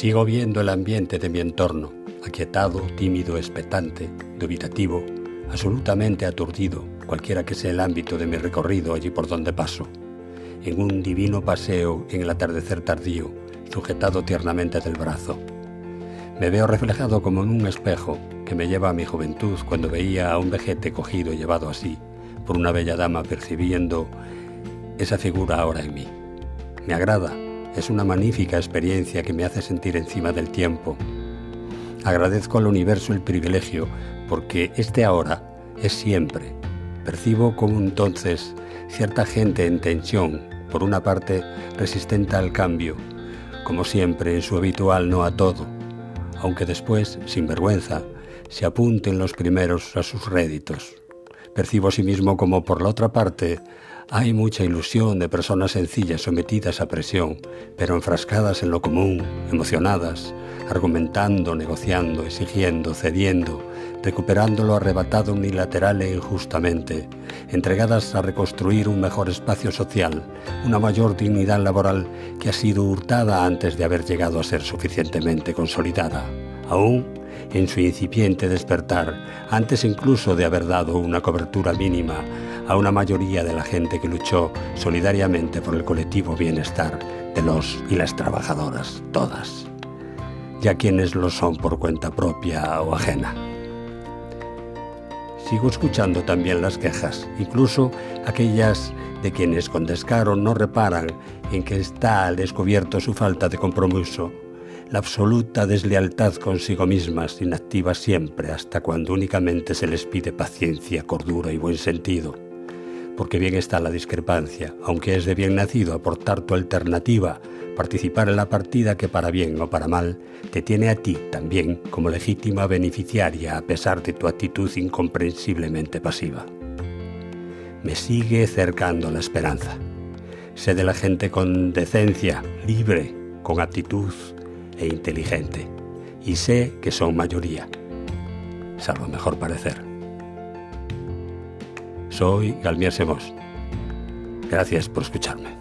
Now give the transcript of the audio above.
Sigo viendo el ambiente de mi entorno, aquietado, tímido, expectante, dubitativo, absolutamente aturdido, cualquiera que sea el ámbito de mi recorrido allí por donde paso. En un divino paseo en el atardecer tardío, sujetado tiernamente del brazo. Me veo reflejado como en un espejo que me lleva a mi juventud cuando veía a un vejete cogido y llevado así por una bella dama percibiendo esa figura ahora en mí. Me agrada, es una magnífica experiencia que me hace sentir encima del tiempo. Agradezco al universo el privilegio porque este ahora es siempre. Percibo como entonces cierta gente en tensión, por una parte resistente al cambio, como siempre en su habitual no a todo, aunque después, sin vergüenza, se apunten los primeros a sus réditos. Percibo asimismo como por la otra parte hay mucha ilusión de personas sencillas sometidas a presión, pero enfrascadas en lo común, emocionadas, argumentando, negociando, exigiendo, cediendo, recuperando lo arrebatado unilateral e injustamente, entregadas a reconstruir un mejor espacio social, una mayor dignidad laboral que ha sido hurtada antes de haber llegado a ser suficientemente consolidada. Aún en su incipiente despertar, antes incluso de haber dado una cobertura mínima a una mayoría de la gente que luchó solidariamente por el colectivo bienestar de los y las trabajadoras, todas, ya quienes lo son por cuenta propia o ajena. Sigo escuchando también las quejas, incluso aquellas de quienes con descaro no reparan en que está al descubierto su falta de compromiso, la absoluta deslealtad consigo mismas, inactiva siempre hasta cuando únicamente se les pide paciencia, cordura y buen sentido porque bien está la discrepancia, aunque es de bien nacido aportar tu alternativa, participar en la partida que para bien o para mal te tiene a ti también como legítima beneficiaria a pesar de tu actitud incomprensiblemente pasiva. Me sigue cercando la esperanza. Sé de la gente con decencia, libre, con actitud e inteligente. Y sé que son mayoría, salvo mejor parecer. Soy Galmier Semos. Gracias por escucharme.